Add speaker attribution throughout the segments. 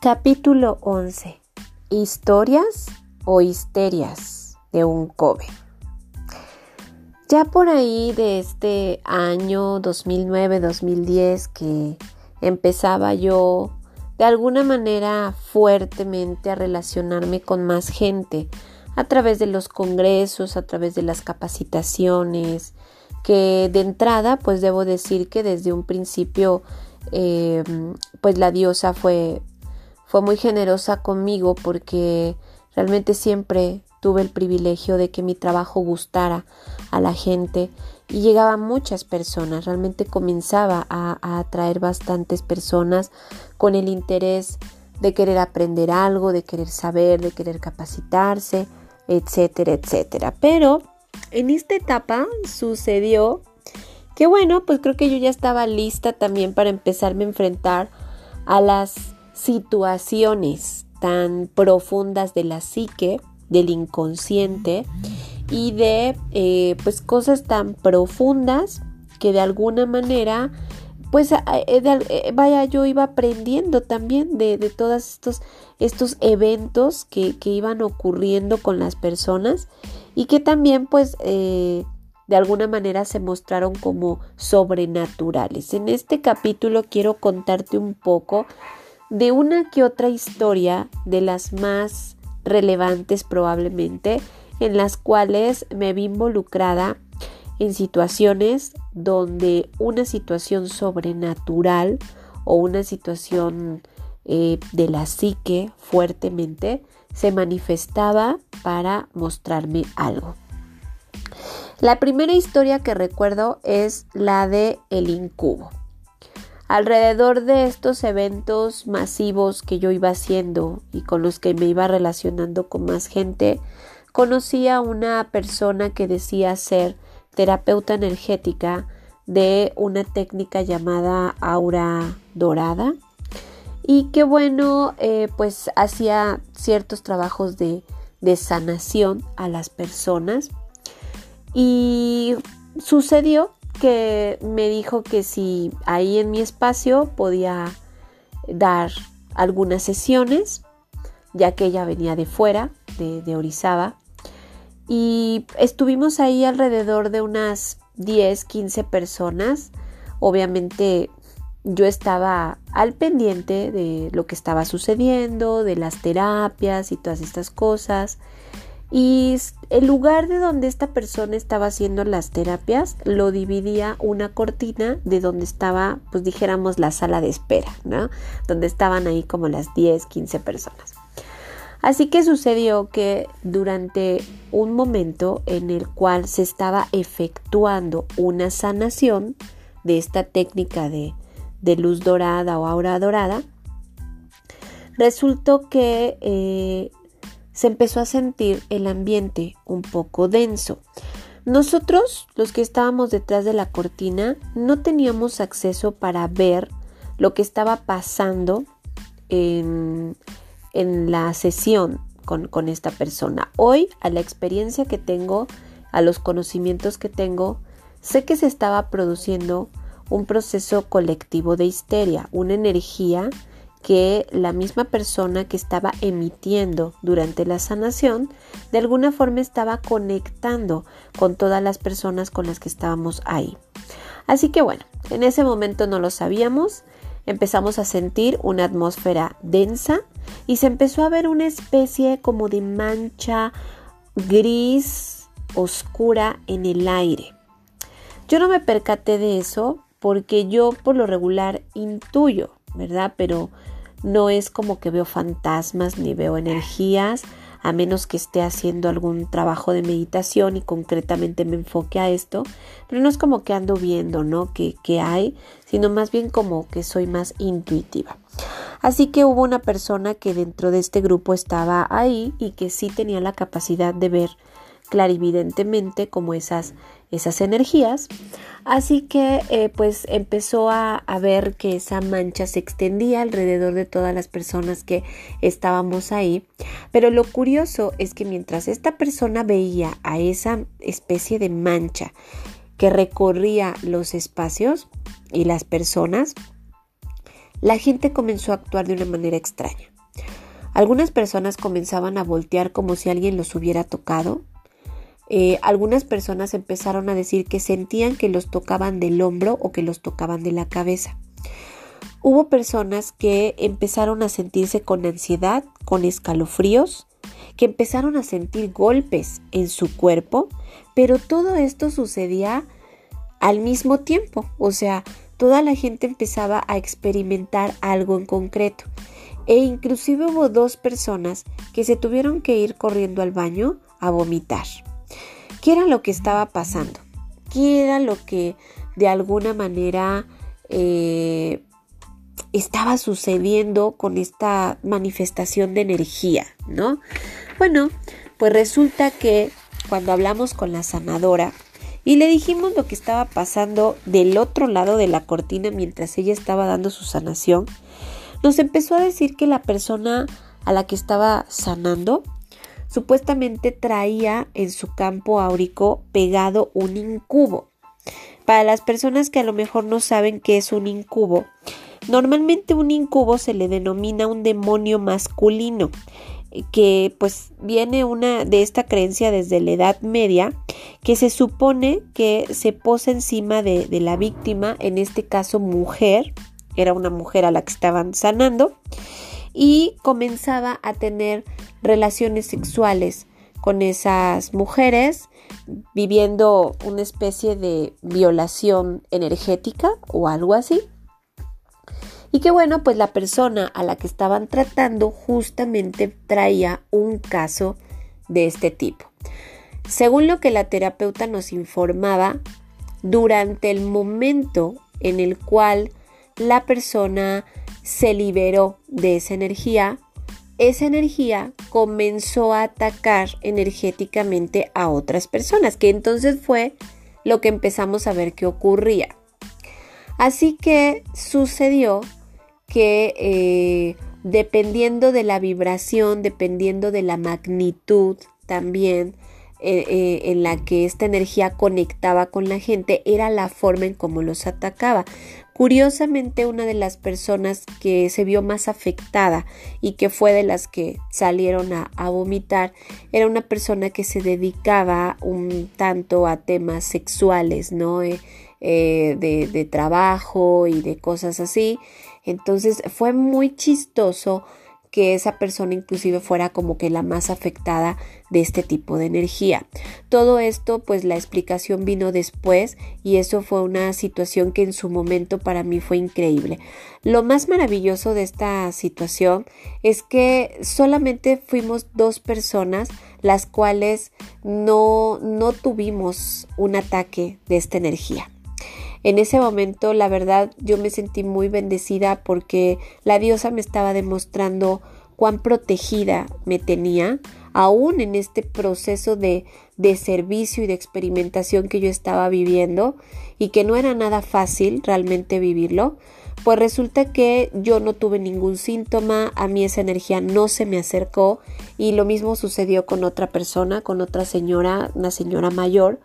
Speaker 1: Capítulo 11. Historias o histerias de un Kobe. Ya por ahí de este año 2009-2010 que empezaba yo de alguna manera fuertemente a relacionarme con más gente a través de los congresos, a través de las capacitaciones, que de entrada pues debo decir que desde un principio eh, pues la diosa fue fue muy generosa conmigo porque realmente siempre tuve el privilegio de que mi trabajo gustara a la gente y llegaban muchas personas, realmente comenzaba a, a, atraer bastantes personas con el interés de querer aprender algo, de querer saber, de querer capacitarse, etcétera, etcétera. Pero en esta etapa sucedió que bueno, pues creo que yo ya estaba lista también para empezarme a enfrentar a las situaciones tan profundas de la psique, del inconsciente y de eh, pues cosas tan profundas que de alguna manera pues eh, eh, vaya yo iba aprendiendo también de, de todos estos, estos eventos que, que, iban ocurriendo con las personas y que también pues de alguna manera se mostraron como sobrenaturales. En este capítulo quiero contarte un poco de una que otra historia de las más relevantes probablemente en las cuales me vi involucrada en situaciones donde una situación sobrenatural o una situación eh, de la psique fuertemente se manifestaba para mostrarme algo. La primera historia que recuerdo es la de el incubo. Alrededor de estos eventos masivos que yo iba haciendo y con los que me iba relacionando con más gente, conocí a una persona que decía ser terapeuta energética de una técnica llamada aura dorada. Y que bueno eh, pues hacía ciertos trabajos de, de sanación a las personas. Y sucedió que me dijo que si ahí en mi espacio podía dar algunas sesiones, ya que ella venía de fuera, de, de Orizaba, y estuvimos ahí alrededor de unas 10, 15 personas. Obviamente yo estaba al pendiente de lo que estaba sucediendo, de las terapias y todas estas cosas. Y el lugar de donde esta persona estaba haciendo las terapias lo dividía una cortina de donde estaba, pues dijéramos, la sala de espera, ¿no? Donde estaban ahí como las 10, 15 personas. Así que sucedió que durante un momento en el cual se estaba efectuando una sanación de esta técnica de, de luz dorada o aura dorada, resultó que eh, se empezó a sentir el ambiente un poco denso. Nosotros, los que estábamos detrás de la cortina, no teníamos acceso para ver lo que estaba pasando en, la sesión con, con esta persona. Hoy, a la experiencia que tengo, a los conocimientos que tengo, sé que se estaba produciendo un proceso colectivo de histeria, una energía que la misma persona que estaba emitiendo durante la sanación de alguna forma estaba conectando con todas las personas con las que estábamos ahí. Así que bueno, en ese momento no lo sabíamos, empezamos a sentir una atmósfera densa y se empezó a ver una especie como de mancha gris oscura en el aire. Yo no me percaté de eso porque yo por lo regular intuyo, ¿verdad? Pero no es como que veo fantasmas ni veo energías, a menos que esté haciendo algún trabajo de meditación y concretamente me enfoque a esto, pero no es como que ando viendo, ¿no? Que, que hay, sino más bien como que soy más intuitiva. Así que hubo una persona que dentro de este grupo estaba ahí y que sí tenía la capacidad de ver clarividentemente como esas, esas energías. Así que eh, pues empezó a, a, ver que esa mancha se extendía alrededor de todas las personas que estábamos ahí. Pero lo curioso es que mientras esta persona veía a esa especie de mancha que recorría los espacios y las personas, la gente comenzó a actuar de una manera extraña. Algunas personas comenzaban a voltear como si alguien los hubiera tocado. Eh, algunas personas empezaron a decir que sentían que los tocaban del hombro o que los tocaban de la cabeza. Hubo personas que empezaron a sentirse con ansiedad, con escalofríos, que empezaron a sentir golpes en su cuerpo, pero todo esto sucedía al mismo tiempo, o sea, toda la gente empezaba a experimentar algo en concreto. E inclusive hubo dos personas que se tuvieron que ir corriendo al baño a vomitar. ¿Qué era lo que estaba pasando? ¿Qué era lo que de alguna manera eh, estaba sucediendo con esta manifestación de energía, ¿no? Bueno, pues resulta que cuando hablamos con la sanadora y le dijimos lo que estaba pasando del otro lado de la cortina mientras ella estaba dando su sanación, nos empezó a decir que la persona a la que estaba sanando supuestamente traía en su campo áurico pegado un incubo. Para las personas que a lo mejor no saben qué es un incubo, normalmente un incubo se le denomina un demonio masculino que pues viene una de esta creencia desde la Edad Media, que se supone que se posa encima de, de la víctima, en este caso mujer, era una mujer a la que estaban sanando, y comenzaba a tener relaciones sexuales con esas mujeres, viviendo una especie de violación energética o algo así. Y que bueno, pues la persona a la que estaban tratando justamente traía un caso de este tipo. Según lo que la terapeuta nos informaba, durante el momento en el cual la persona se liberó de esa energía, esa energía comenzó a atacar energéticamente a otras personas, que entonces fue lo que empezamos a ver que ocurría. Así que sucedió que eh, dependiendo de la vibración, dependiendo de la magnitud también eh, eh, en la que esta energía conectaba con la gente, era la forma en cómo los atacaba. Curiosamente, una de las personas que se vio más afectada y que fue de las que salieron a, vomitar era una persona que se dedicaba un tanto a temas sexuales, ¿no? Eh, eh, de, de trabajo y de cosas así. Entonces fue muy chistoso que esa persona inclusive fuera como que la más afectada de este tipo de energía. Todo esto pues la explicación vino después y eso fue una situación que en su momento para mí fue increíble. Lo más maravilloso de esta situación es que solamente fuimos dos personas las cuales no, no tuvimos un ataque de esta energía. En ese momento, la verdad, yo me sentí muy bendecida porque la diosa me estaba demostrando cuán protegida me tenía, aún en este proceso de, de servicio y de experimentación que yo estaba viviendo y que no era nada fácil realmente vivirlo, pues resulta que yo no tuve ningún síntoma, a mí esa energía no se me acercó y lo mismo sucedió con otra persona, con otra señora, una señora mayor,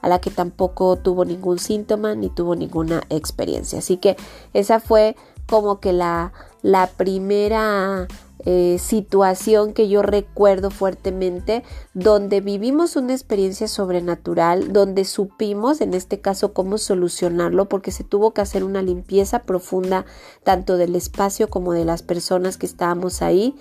Speaker 1: a la que tampoco tuvo ningún síntoma ni tuvo ninguna experiencia. Así que esa fue como que la, la primera eh, situación que yo recuerdo fuertemente, donde vivimos una experiencia sobrenatural, donde supimos, en este caso, cómo solucionarlo, porque se tuvo que hacer una limpieza profunda tanto del espacio como de las personas que estábamos ahí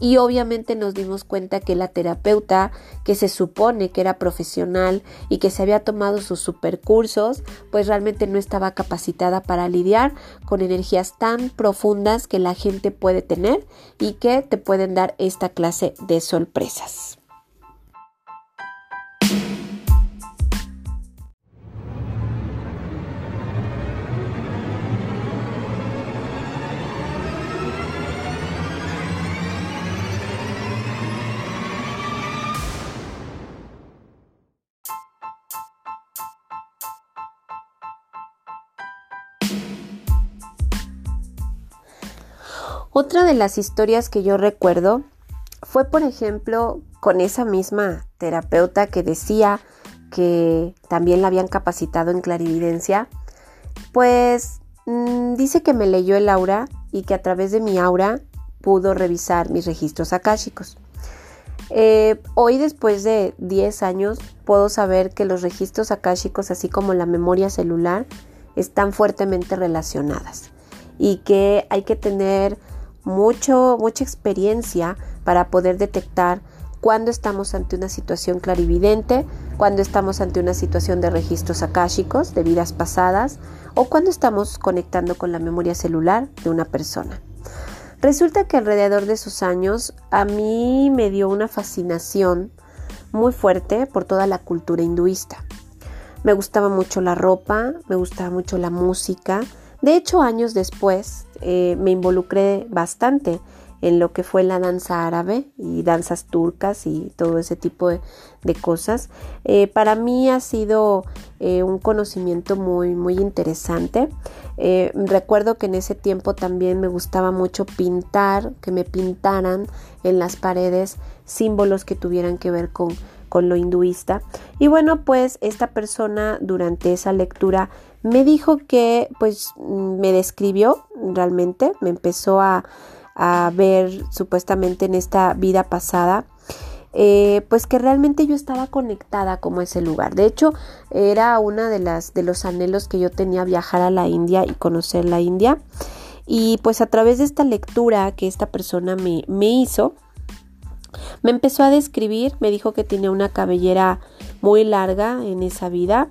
Speaker 1: y obviamente nos dimos cuenta que la terapeuta que se supone que era profesional y que se había tomado sus supercursos pues realmente no estaba capacitada para lidiar con energías tan profundas que la gente puede tener y que te pueden dar esta clase de sorpresas. Otra de las historias que yo recuerdo fue, por ejemplo, con esa misma terapeuta que decía que también la habían capacitado en clarividencia, pues mm, dice que me leyó el aura y que a través de mi aura pudo revisar mis registros akáshicos. Eh, hoy, después de 10 años, puedo saber que los registros akáshicos, así como la memoria celular, están fuertemente relacionadas y que hay que tener mucho, mucha experiencia para poder detectar cuando estamos ante una situación clarividente, cuando estamos ante una situación de registros akáshicos de vidas pasadas o cuando estamos conectando con la memoria celular de una persona. Resulta que alrededor de esos años a mí me dio una fascinación muy fuerte por toda la cultura hinduista. Me gustaba mucho la ropa, me gustaba mucho la música. De hecho, años después eh, me involucré bastante en lo que fue la danza árabe y danzas turcas y todo ese tipo de, cosas. Eh, para mí ha sido eh, un conocimiento muy, muy interesante. Recuerdo que en ese tiempo también me gustaba mucho pintar, que me pintaran en las paredes símbolos que tuvieran que ver con, con lo hinduista. Y bueno, pues esta persona durante esa lectura me dijo que pues me describió realmente, me empezó a a ver supuestamente en esta vida pasada, eh, pues que realmente yo estaba conectada como ese lugar. De hecho, era una de las de los anhelos que yo tenía viajar a la India y conocer la India. Y pues a través de esta lectura que esta persona me, me hizo, me empezó a describir, me dijo que tenía una cabellera muy larga en esa vida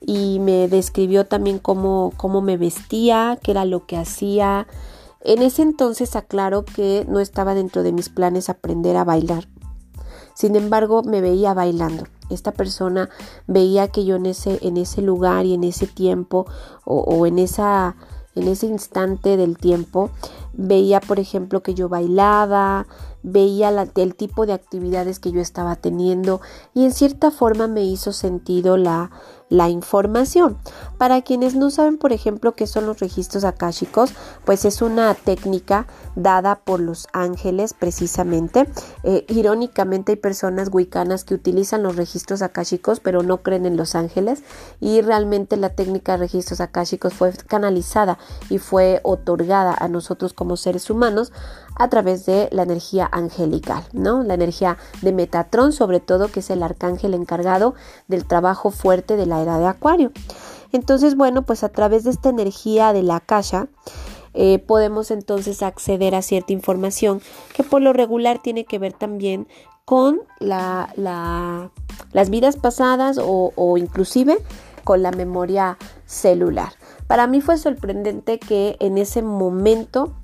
Speaker 1: y me describió también cómo, cómo me vestía, qué era lo que hacía, en ese entonces aclaro que no estaba dentro de mis planes aprender a bailar. Sin embargo, me veía bailando. Esta persona veía que yo en ese, en ese lugar y en ese tiempo o, en, esa, en ese instante del tiempo, veía, por ejemplo, que yo bailaba, veía el tipo de actividades que yo estaba teniendo y en cierta forma me hizo sentido la, la información. Para quienes no saben, por ejemplo, qué son los registros akáshicos, pues es una técnica dada por los ángeles precisamente. Eh, irónicamente hay personas wicanas que utilizan los registros akáshicos pero no creen en los ángeles y realmente la técnica de registros akáshicos fue canalizada y fue otorgada a nosotros como seres humanos a través de la energía angelical, ¿no? La energía de Metatron, sobre todo, que es el arcángel encargado del trabajo fuerte de la era de Acuario. Entonces, bueno, pues a través de esta energía de la akasha, eh, podemos entonces acceder a cierta información que por lo regular tiene que ver también con la, las vidas pasadas o, o inclusive con la memoria celular. Para mí fue sorprendente que en ese momento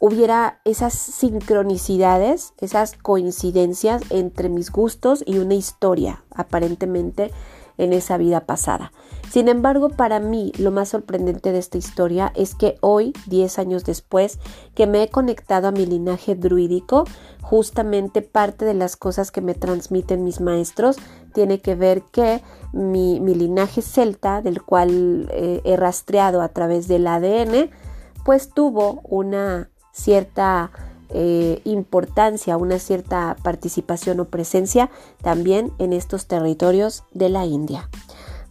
Speaker 1: hubiera esas sincronicidades, esas coincidencias entre mis gustos y una historia aparentemente en esa vida pasada. Sin embargo, para mí lo más sorprendente de esta historia es que hoy, 10 años después, que me he conectado a mi linaje druídico, justamente parte de las cosas que me transmiten mis maestros tiene que ver que mi, linaje celta, del cual eh, he rastreado a través del ADN, pues tuvo una cierta eh, importancia, una cierta participación o presencia también en estos territorios de la India.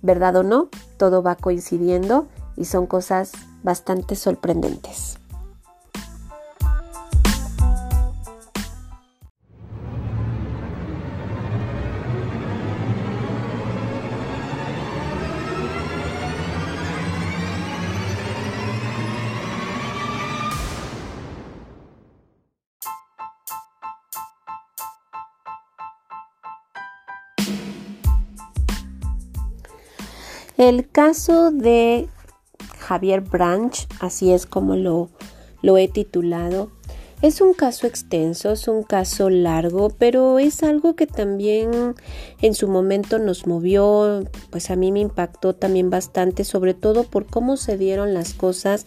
Speaker 1: ¿Verdad o no? Todo va coincidiendo y son cosas bastante sorprendentes. El caso de Javier Branch, así es como lo, lo he titulado, es un caso extenso, es un caso largo, pero es algo que también en su momento nos movió, pues a mí me impactó también bastante, sobre todo por cómo se dieron las cosas,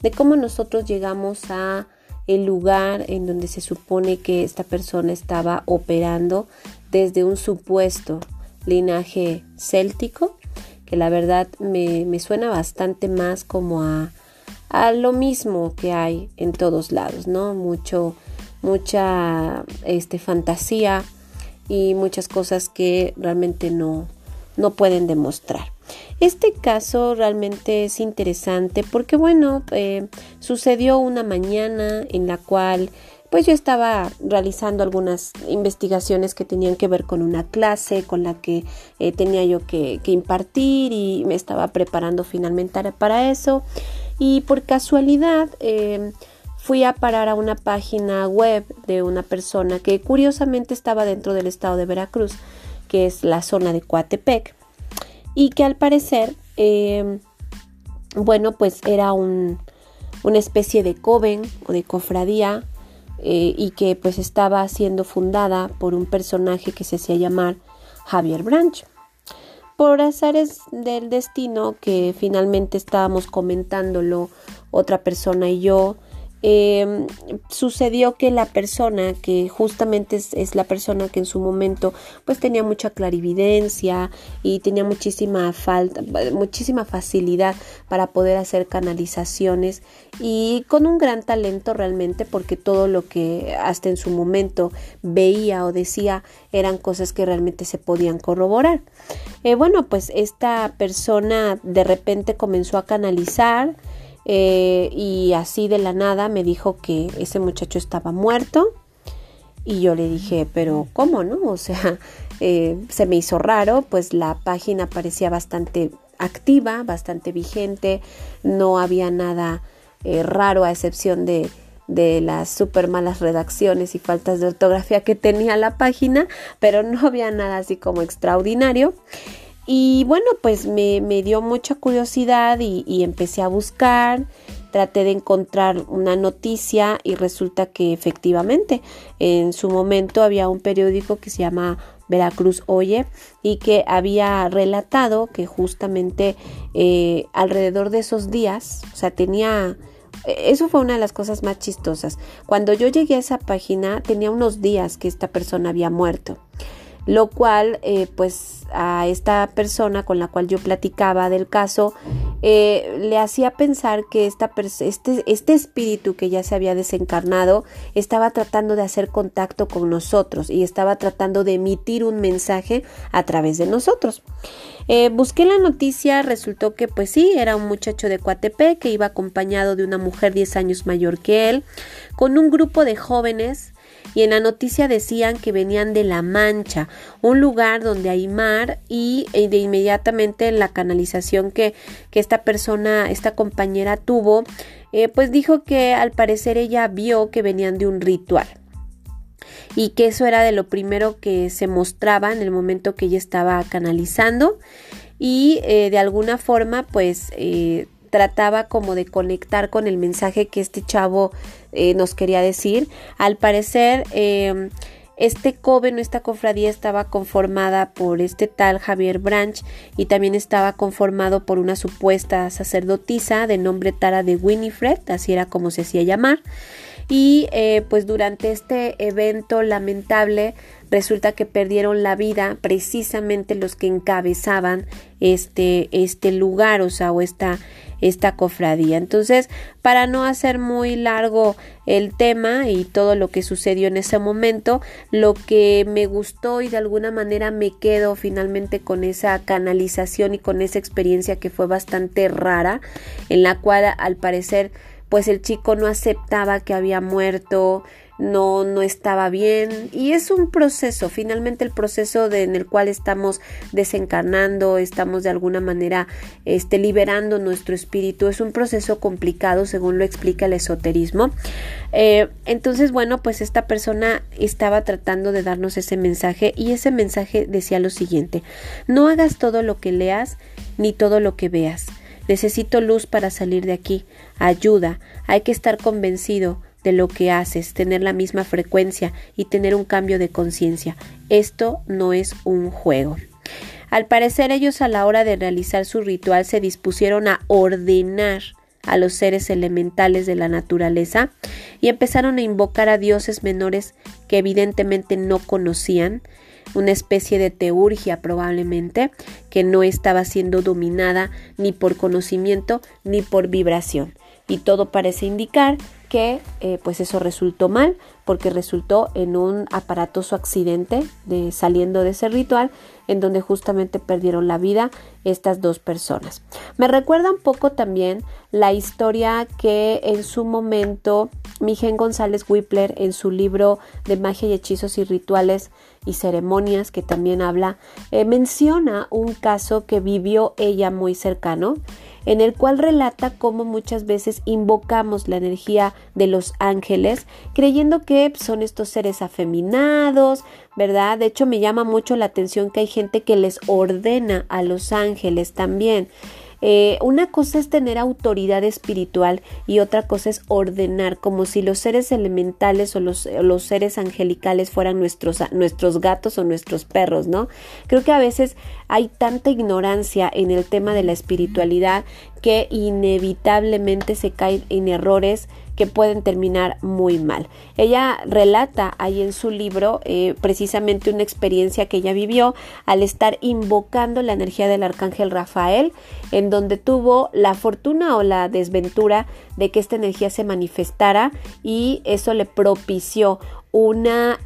Speaker 1: de cómo nosotros llegamos a el lugar en donde se supone que esta persona estaba operando desde un supuesto linaje céltico que la verdad me, suena bastante más como a, a, lo mismo que hay en todos lados, ¿no? Mucho, mucha este, fantasía y muchas cosas que realmente no, no pueden demostrar. Este caso realmente es interesante porque, bueno, eh, sucedió una mañana en la cual pues yo estaba realizando algunas investigaciones que tenían que ver con una clase con la que eh, tenía yo que, impartir y me estaba preparando finalmente para eso. Y por casualidad eh, fui a parar a una página web de una persona que curiosamente estaba dentro del estado de Veracruz, que es la zona de Coatepec, y que al parecer, eh, bueno, pues era un, una especie de coven o de cofradía eh, y que pues estaba siendo fundada por un personaje que se hacía llamar Javier Branch. Por azares del destino que finalmente estábamos comentándolo otra persona y yo, Em, sucedió que la persona que justamente es, la persona que en su momento pues tenía mucha clarividencia y tenía muchísima falta, muchísima facilidad para poder hacer canalizaciones y con un gran talento realmente porque todo lo que hasta en su momento veía o decía eran cosas que realmente se podían corroborar. Eh, bueno, pues esta persona de repente comenzó a canalizar, eh, y así de la nada me dijo que ese muchacho estaba muerto y yo le dije, pero ¿cómo no? O sea, eh, se me hizo raro, pues la página parecía bastante activa, bastante vigente, no había nada eh, raro a excepción de, de las súper malas redacciones y faltas de ortografía que tenía la página, pero no había nada así como extraordinario. Y bueno, pues me, dio mucha curiosidad y, empecé a buscar, traté de encontrar una noticia y resulta que efectivamente en su momento había un periódico que se llama Veracruz Oye y que había relatado que justamente eh, alrededor de esos días, o sea, tenía... Eso fue una de las cosas más chistosas. Cuando yo llegué a esa página tenía unos días que esta persona había muerto lo cual eh, pues a esta persona con la cual yo platicaba del caso eh, le hacía pensar que esta este, este espíritu que ya se había desencarnado estaba tratando de hacer contacto con nosotros y estaba tratando de emitir un mensaje a través de nosotros. Eh, busqué la noticia, resultó que pues sí, era un muchacho de Coatepec que iba acompañado de una mujer 10 años mayor que él, con un grupo de jóvenes y en la noticia decían que venían de La Mancha, un lugar donde hay mar y eh, de inmediatamente la canalización que, que esta persona, esta compañera tuvo, eh, pues dijo que al parecer ella vio que venían de un ritual y que eso era de lo primero que se mostraba en el momento que ella estaba canalizando y eh, de alguna forma pues trataba como de conectar con el mensaje que este chavo eh, nos quería decir. Al parecer, em, este coven, esta cofradía estaba conformada por este tal Javier Branch y también estaba conformado por una supuesta sacerdotisa de nombre Tara de Winifred, así era como se hacía llamar. Y eh, pues durante este evento lamentable resulta que perdieron la vida precisamente los que encabezaban este, este lugar, o sea, o esta, esta cofradía. Entonces, para no hacer muy largo el tema y todo lo que sucedió en ese momento, lo que me gustó y de alguna manera me quedo finalmente con esa canalización y con esa experiencia que fue bastante rara, en la cual al parecer pues el chico no aceptaba que había muerto, no, no estaba bien y es un proceso, finalmente el proceso en el cual estamos desencarnando, estamos de alguna manera este, liberando nuestro espíritu, es un proceso complicado según lo explica el esoterismo. Eh, entonces, bueno, pues esta persona estaba tratando de darnos ese mensaje y ese mensaje decía lo siguiente, no hagas todo lo que leas ni todo lo que veas. Necesito luz para salir de aquí. Ayuda. Hay que estar convencido de lo que haces, tener la misma frecuencia y tener un cambio de conciencia. Esto no es un juego. Al parecer ellos a la hora de realizar su ritual se dispusieron a ordenar a los seres elementales de la naturaleza y empezaron a invocar a dioses menores que evidentemente no conocían, una especie de teurgia probablemente que no estaba siendo dominada ni por conocimiento ni por vibración. Y todo parece indicar que eh, pues eso resultó mal porque resultó en un aparatoso accidente de saliendo de ese ritual en donde justamente perdieron la vida estas dos personas. Me recuerda un poco también la historia que en su momento Miguel González Whipler en su libro de magia y hechizos y rituales y ceremonias que también habla eh, menciona un caso que vivió ella muy cercano en el cual relata cómo muchas veces invocamos la energía de los ángeles, creyendo que son estos seres afeminados, ¿verdad? De hecho, me llama mucho la atención que hay gente que les ordena a los ángeles también. Eh, una cosa es tener autoridad espiritual y otra cosa es ordenar, como si los seres elementales o los, los seres angelicales fueran nuestros, nuestros gatos o nuestros perros, ¿no? Creo que a veces hay tanta ignorancia en el tema de la espiritualidad que inevitablemente se caen en errores que pueden terminar muy mal. Ella relata ahí en su libro eh, precisamente una experiencia que ella vivió al estar invocando la energía del arcángel Rafael, en donde tuvo la fortuna o la desventura de que esta energía se manifestara y eso le propició una,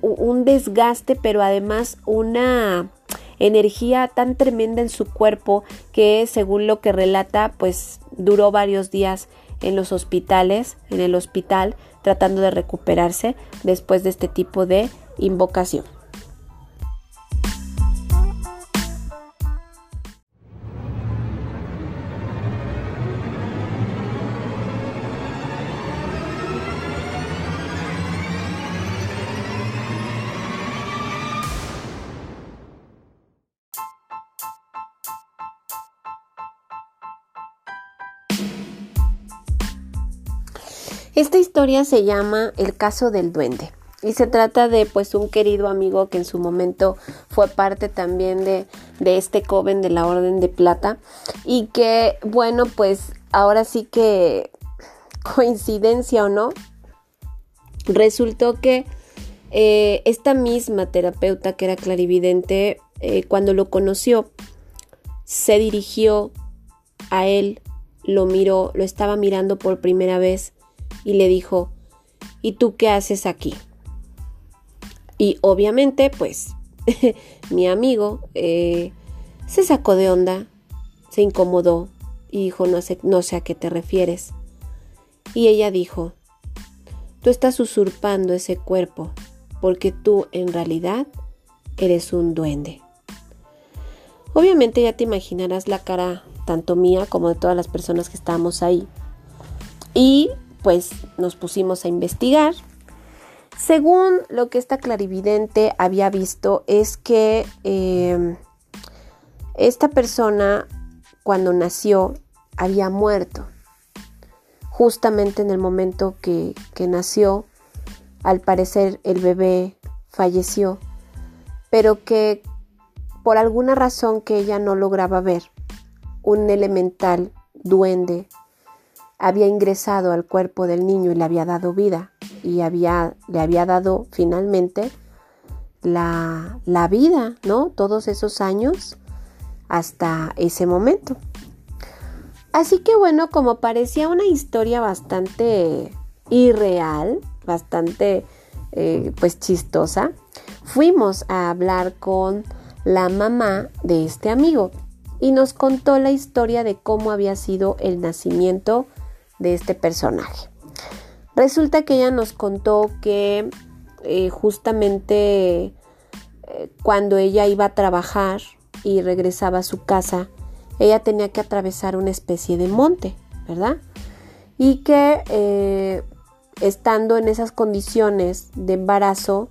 Speaker 1: un desgaste, pero además una energía tan tremenda en su cuerpo que según lo que relata pues duró varios días en los hospitales, en el hospital, tratando de recuperarse después de este tipo de invocación. Esta historia se llama El caso del duende y se trata de pues un querido amigo que en su momento fue parte también de, de este joven de la Orden de Plata y que bueno pues ahora sí que coincidencia o no resultó que eh, esta misma terapeuta que era clarividente eh, cuando lo conoció se dirigió a él lo miró lo estaba mirando por primera vez y le dijo, ¿y tú qué haces aquí? Y obviamente, pues, mi amigo eh, se sacó de onda, se incomodó y dijo, no sé, no sé a qué te refieres. Y ella dijo, tú estás usurpando ese cuerpo porque tú en realidad eres un duende. Obviamente ya te imaginarás la cara tanto mía como de todas las personas que estábamos ahí. Y pues nos pusimos a investigar. Según lo que esta clarividente había visto es que eh, esta persona cuando nació había muerto. Justamente en el momento que, que nació, al parecer el bebé falleció, pero que por alguna razón que ella no lograba ver, un elemental duende había ingresado al cuerpo del niño y le había dado vida y había, le había dado finalmente la, la vida, ¿no? Todos esos años hasta ese momento. Así que bueno, como parecía una historia bastante irreal, bastante eh, pues chistosa, fuimos a hablar con la mamá de este amigo y nos contó la historia de cómo había sido el nacimiento de este personaje. Resulta que ella nos contó que eh, justamente eh, cuando ella iba a trabajar y regresaba a su casa, ella tenía que atravesar una especie de monte, ¿verdad? Y que eh, estando en esas condiciones de embarazo,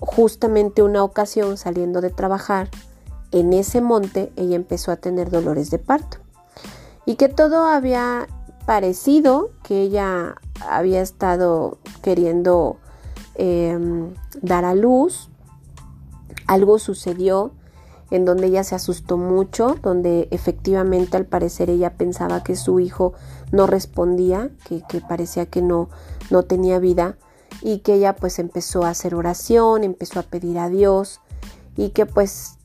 Speaker 1: justamente una ocasión saliendo de trabajar en ese monte, ella empezó a tener dolores de parto. Y que todo había parecido que ella había estado queriendo em, dar a luz. Algo sucedió en donde ella se asustó mucho, donde efectivamente al parecer ella pensaba que su hijo no respondía, que, que parecía que no, no tenía vida y que ella pues empezó a hacer oración, empezó a pedir a Dios y que pues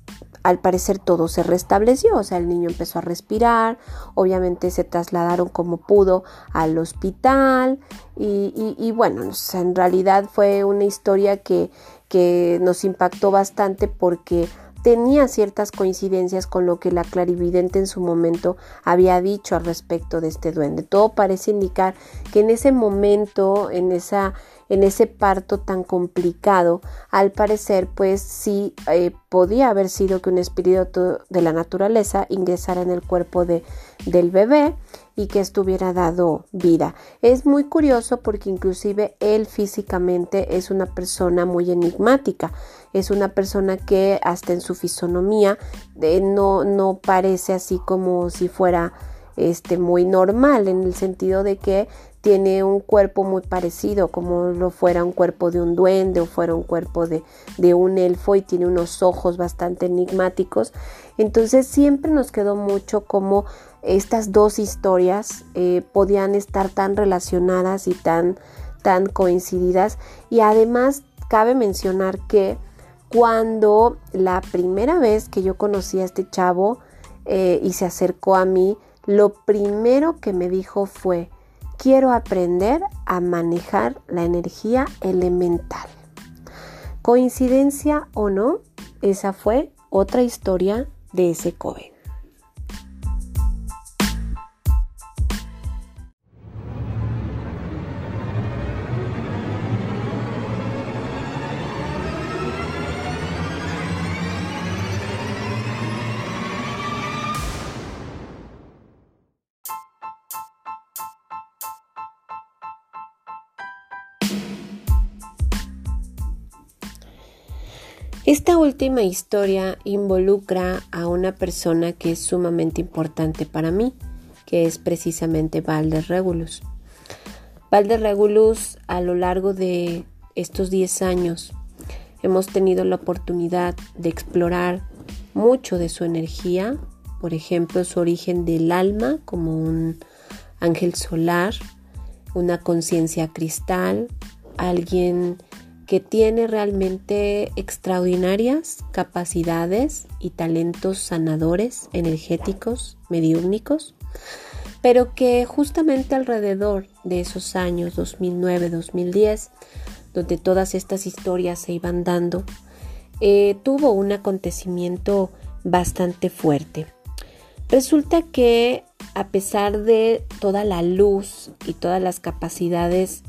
Speaker 1: al parecer todo se restableció, o sea, el niño empezó a respirar, obviamente se trasladaron como pudo al hospital y, bueno, en realidad fue una historia que, que nos impactó bastante porque tenía ciertas coincidencias con lo que la clarividente en su momento había dicho al respecto de este duende. Todo parece indicar que en ese momento, en esa en ese parto tan complicado, al parecer, pues sí eh, podía haber sido que un espíritu de la naturaleza ingresara en el cuerpo de, del bebé y que estuviera dado vida. Es muy curioso porque inclusive él físicamente es una persona muy enigmática, es una persona que hasta en su fisonomía no, no parece así como si fuera este muy normal en el sentido de que tiene un cuerpo muy parecido, como lo fuera un cuerpo de un duende o fuera un cuerpo de, un elfo y tiene unos ojos bastante enigmáticos. Entonces siempre nos quedó mucho como estas dos historias eh, podían estar tan relacionadas y tan, tan coincididas. Y además cabe mencionar que cuando la primera vez que yo conocí a este chavo eh, y se acercó a mí, lo primero que me dijo fue, quiero aprender a manejar la energía elemental. Coincidencia o no, esa fue otra historia de ese joven. Esta última historia involucra a una persona que es sumamente importante para mí, que es precisamente Valder Regulus. Valder Regulus a lo largo de estos 10 años hemos tenido la oportunidad de explorar mucho de su energía, por ejemplo, su origen del alma como un ángel solar, una conciencia cristal, alguien que tiene realmente extraordinarias capacidades y talentos sanadores, energéticos, mediúnicos, pero que justamente alrededor de esos años 2009-2010, donde todas estas historias se iban dando, eh, tuvo un acontecimiento bastante fuerte. Resulta que a pesar de toda la luz y todas las capacidades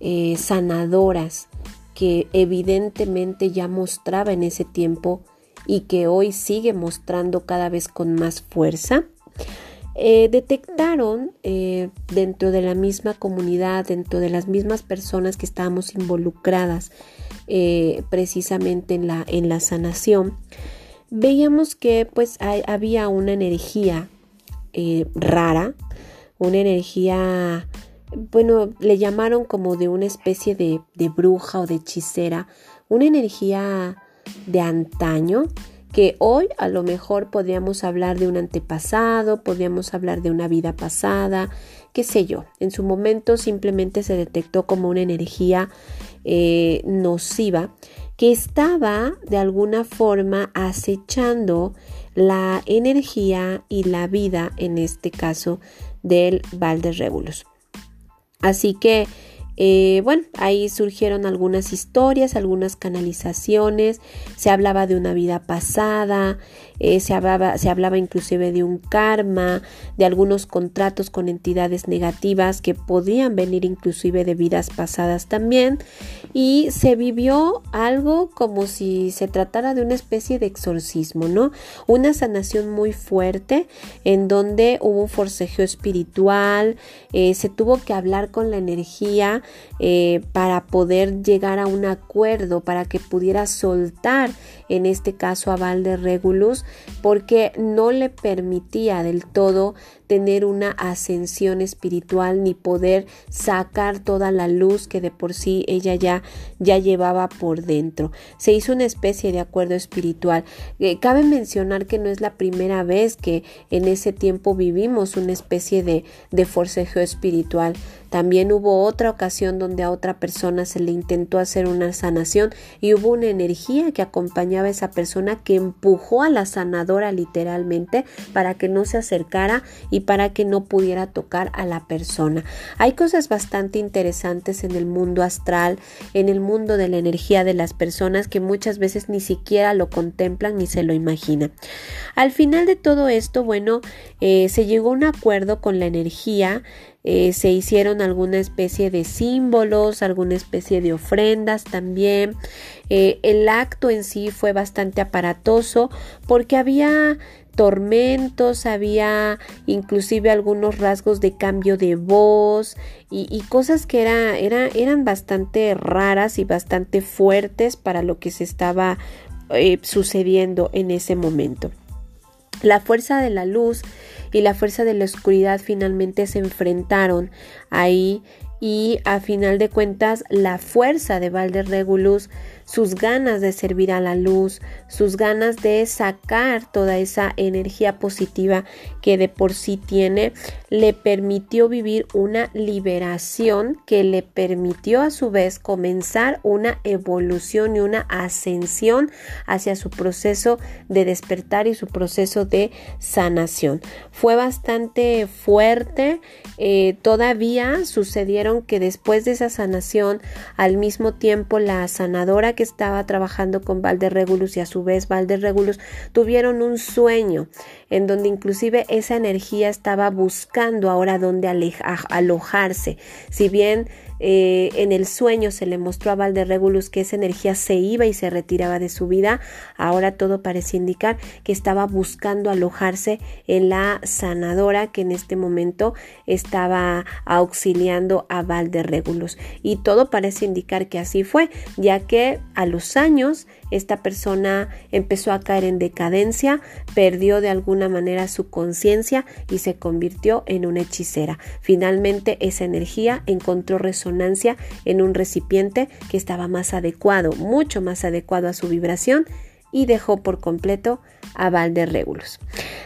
Speaker 1: eh, sanadoras que evidentemente ya mostraba en ese tiempo y que hoy sigue mostrando cada vez con más fuerza, eh, detectaron eh, dentro de la misma comunidad, dentro de las mismas personas que estábamos involucradas eh, precisamente en la, en la sanación, veíamos que pues había una energía rara, una energía bueno, le llamaron como de una especie de, de bruja o de hechicera, una energía de antaño que hoy a lo mejor podríamos hablar de un antepasado, podríamos hablar de una vida pasada, qué sé yo. En su momento simplemente se detectó como una energía eh, nociva que estaba de alguna forma acechando la energía y la vida, en este caso, del Valde Regulus. Así que, eh, bueno, ahí surgieron algunas historias, algunas canalizaciones, se hablaba de una vida pasada, eh, se, hablaba, se hablaba inclusive de un karma, de algunos contratos con entidades negativas que podían venir inclusive de vidas pasadas también, y se vivió algo como si se tratara de una especie de exorcismo, ¿no? Una sanación muy fuerte en donde hubo un forcejeo espiritual, eh, se tuvo que hablar con la energía eh, para poder llegar a un acuerdo, para que pudiera soltar, en este caso a Valde Regulus, porque no le permitía del todo tener una ascensión espiritual ni poder sacar toda la luz que de por sí ella ya, ya llevaba por dentro. Se hizo una especie de acuerdo espiritual. Eh, cabe mencionar que no es la primera vez que en ese tiempo vivimos una especie de, de forcejeo espiritual. También hubo otra ocasión donde a otra persona se le intentó hacer una sanación y hubo una energía que acompañaba a esa persona que empujó a la sanadora literalmente para que no se acercara para que no pudiera tocar a la persona. Hay cosas bastante interesantes en el mundo astral, en el mundo de la energía de las personas que muchas veces ni siquiera lo contemplan ni se lo imaginan. Al final de todo esto, bueno, eh, se llegó a un acuerdo con la energía eh, se hicieron alguna especie de símbolos, alguna especie de ofrendas también. Eh, el acto en sí fue bastante aparatoso porque había tormentos, había inclusive algunos rasgos de cambio de voz y, cosas que era, era, eran bastante raras y bastante fuertes para lo que se estaba eh, sucediendo en ese momento. La fuerza de la luz y la fuerza de la oscuridad finalmente se enfrentaron ahí y a final de cuentas la fuerza de Valder Regulus sus ganas de servir a la luz, sus ganas de sacar toda esa energía positiva que de por sí tiene, le permitió vivir una liberación que le permitió a su vez comenzar una evolución y una ascensión hacia su proceso de despertar y su proceso de sanación. Fue bastante fuerte, eh, todavía sucedieron que después de esa sanación, al mismo tiempo la sanadora que estaba trabajando con Valderregulus y a su vez Valderregulus tuvieron un sueño en donde inclusive esa energía estaba buscando ahora dónde alojarse. Si bien eh, en el sueño se le mostró a Valderregulus que esa energía se iba y se retiraba de su vida, ahora todo parece indicar que estaba buscando alojarse en la sanadora que en este momento estaba auxiliando a Valderregulus. Y todo parece indicar que así fue, ya que a los años esta persona empezó a caer en decadencia, perdió de alguna manera su conciencia y se convirtió en una hechicera. Finalmente esa energía encontró resonancia en un recipiente que estaba más adecuado, mucho más adecuado a su vibración y dejó por completo a Valderregulus.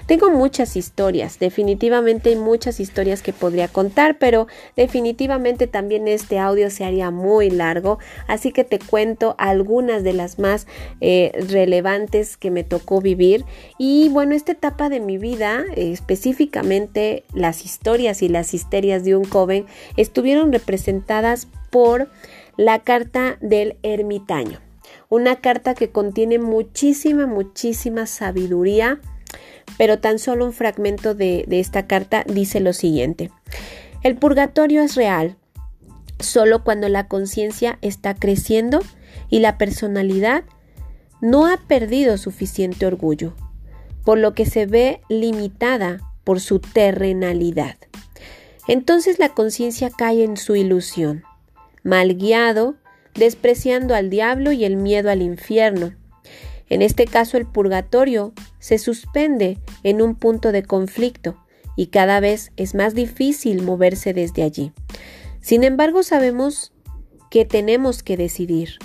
Speaker 1: Tengo muchas historias, definitivamente hay muchas historias que podría contar, pero definitivamente también este audio se haría muy largo, así que te cuento algunas de las más eh, relevantes que me tocó vivir. Y bueno, esta etapa de mi vida, específicamente las historias y las histerias de un joven, estuvieron representadas por la carta del ermitaño una carta que contiene muchísima, muchísima sabiduría, pero tan solo un fragmento de, esta carta dice lo siguiente. El purgatorio es real solo cuando la conciencia está creciendo y la personalidad no ha perdido suficiente orgullo, por lo que se ve limitada por su terrenalidad. Entonces la conciencia cae en su ilusión. Mal guiado, despreciando al diablo y el miedo al infierno. En este caso el purgatorio se suspende en un punto de conflicto y cada vez es más difícil moverse desde allí. Sin embargo, sabemos que tenemos que decidir.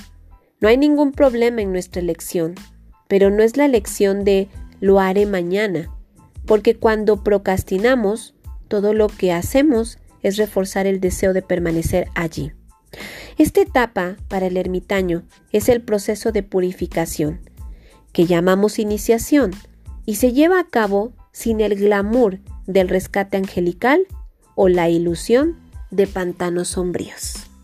Speaker 1: No hay ningún problema en nuestra elección, pero no es la elección de lo haré mañana, porque cuando procrastinamos, todo lo que hacemos es reforzar el deseo de permanecer allí. Esta etapa para el ermitaño es el proceso de purificación, que llamamos iniciación, y se lleva a cabo sin el glamour del rescate angelical o la ilusión de pantanos sombríos.